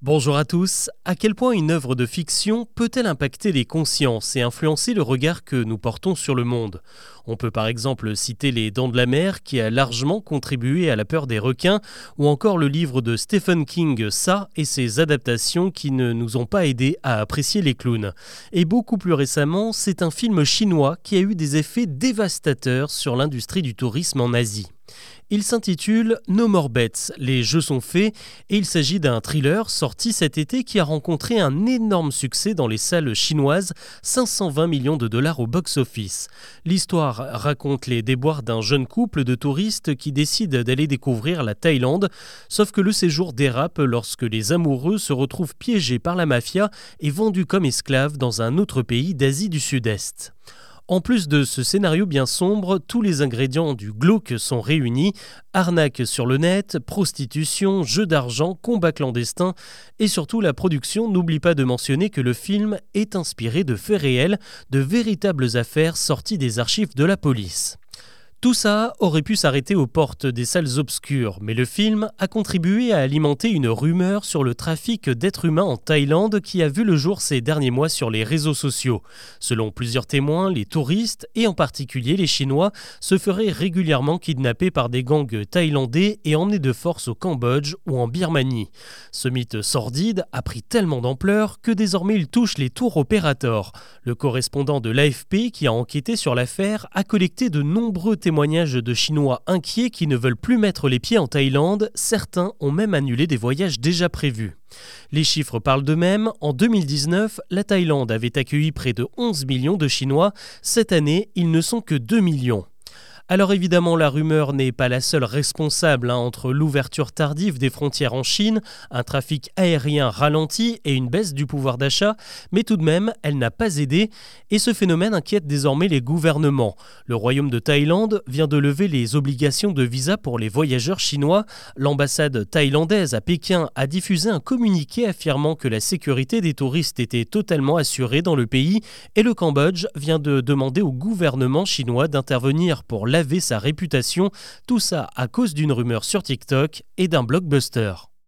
Bonjour à tous. À quel point une œuvre de fiction peut-elle impacter les consciences et influencer le regard que nous portons sur le monde? On peut par exemple citer Les Dents de la Mer qui a largement contribué à la peur des requins ou encore le livre de Stephen King Ça et ses adaptations qui ne nous ont pas aidés à apprécier les clowns. Et beaucoup plus récemment, c'est un film chinois qui a eu des effets dévastateurs sur l'industrie du tourisme en Asie. Il s'intitule No More Bets, les jeux sont faits, et il s'agit d'un thriller sorti cet été qui a rencontré un énorme succès dans les salles chinoises, 520 millions de dollars au box-office. L'histoire raconte les déboires d'un jeune couple de touristes qui décident d'aller découvrir la Thaïlande, sauf que le séjour dérape lorsque les amoureux se retrouvent piégés par la mafia et vendus comme esclaves dans un autre pays d'Asie du Sud-Est. En plus de ce scénario bien sombre, tous les ingrédients du glauque sont réunis arnaque sur le net, prostitution, jeu d'argent, combat clandestin et surtout la production n'oublie pas de mentionner que le film est inspiré de faits réels, de véritables affaires sorties des archives de la police. Tout ça aurait pu s'arrêter aux portes des salles obscures, mais le film a contribué à alimenter une rumeur sur le trafic d'êtres humains en Thaïlande qui a vu le jour ces derniers mois sur les réseaux sociaux. Selon plusieurs témoins, les touristes, et en particulier les Chinois, se feraient régulièrement kidnapper par des gangs thaïlandais et emmenés de force au Cambodge ou en Birmanie. Ce mythe sordide a pris tellement d'ampleur que désormais il touche les tours opérateurs. Le correspondant de l'AFP qui a enquêté sur l'affaire a collecté de nombreux témoignages témoignages de Chinois inquiets qui ne veulent plus mettre les pieds en Thaïlande, certains ont même annulé des voyages déjà prévus. Les chiffres parlent d'eux-mêmes. En 2019, la Thaïlande avait accueilli près de 11 millions de Chinois. Cette année, ils ne sont que 2 millions. Alors évidemment, la rumeur n'est pas la seule responsable hein, entre l'ouverture tardive des frontières en Chine, un trafic aérien ralenti et une baisse du pouvoir d'achat, mais tout de même, elle n'a pas aidé et ce phénomène inquiète désormais les gouvernements. Le royaume de Thaïlande vient de lever les obligations de visa pour les voyageurs chinois. L'ambassade thaïlandaise à Pékin a diffusé un communiqué affirmant que la sécurité des touristes était totalement assurée dans le pays et le Cambodge vient de demander au gouvernement chinois d'intervenir pour sa réputation, tout ça à cause d'une rumeur sur TikTok et d'un blockbuster.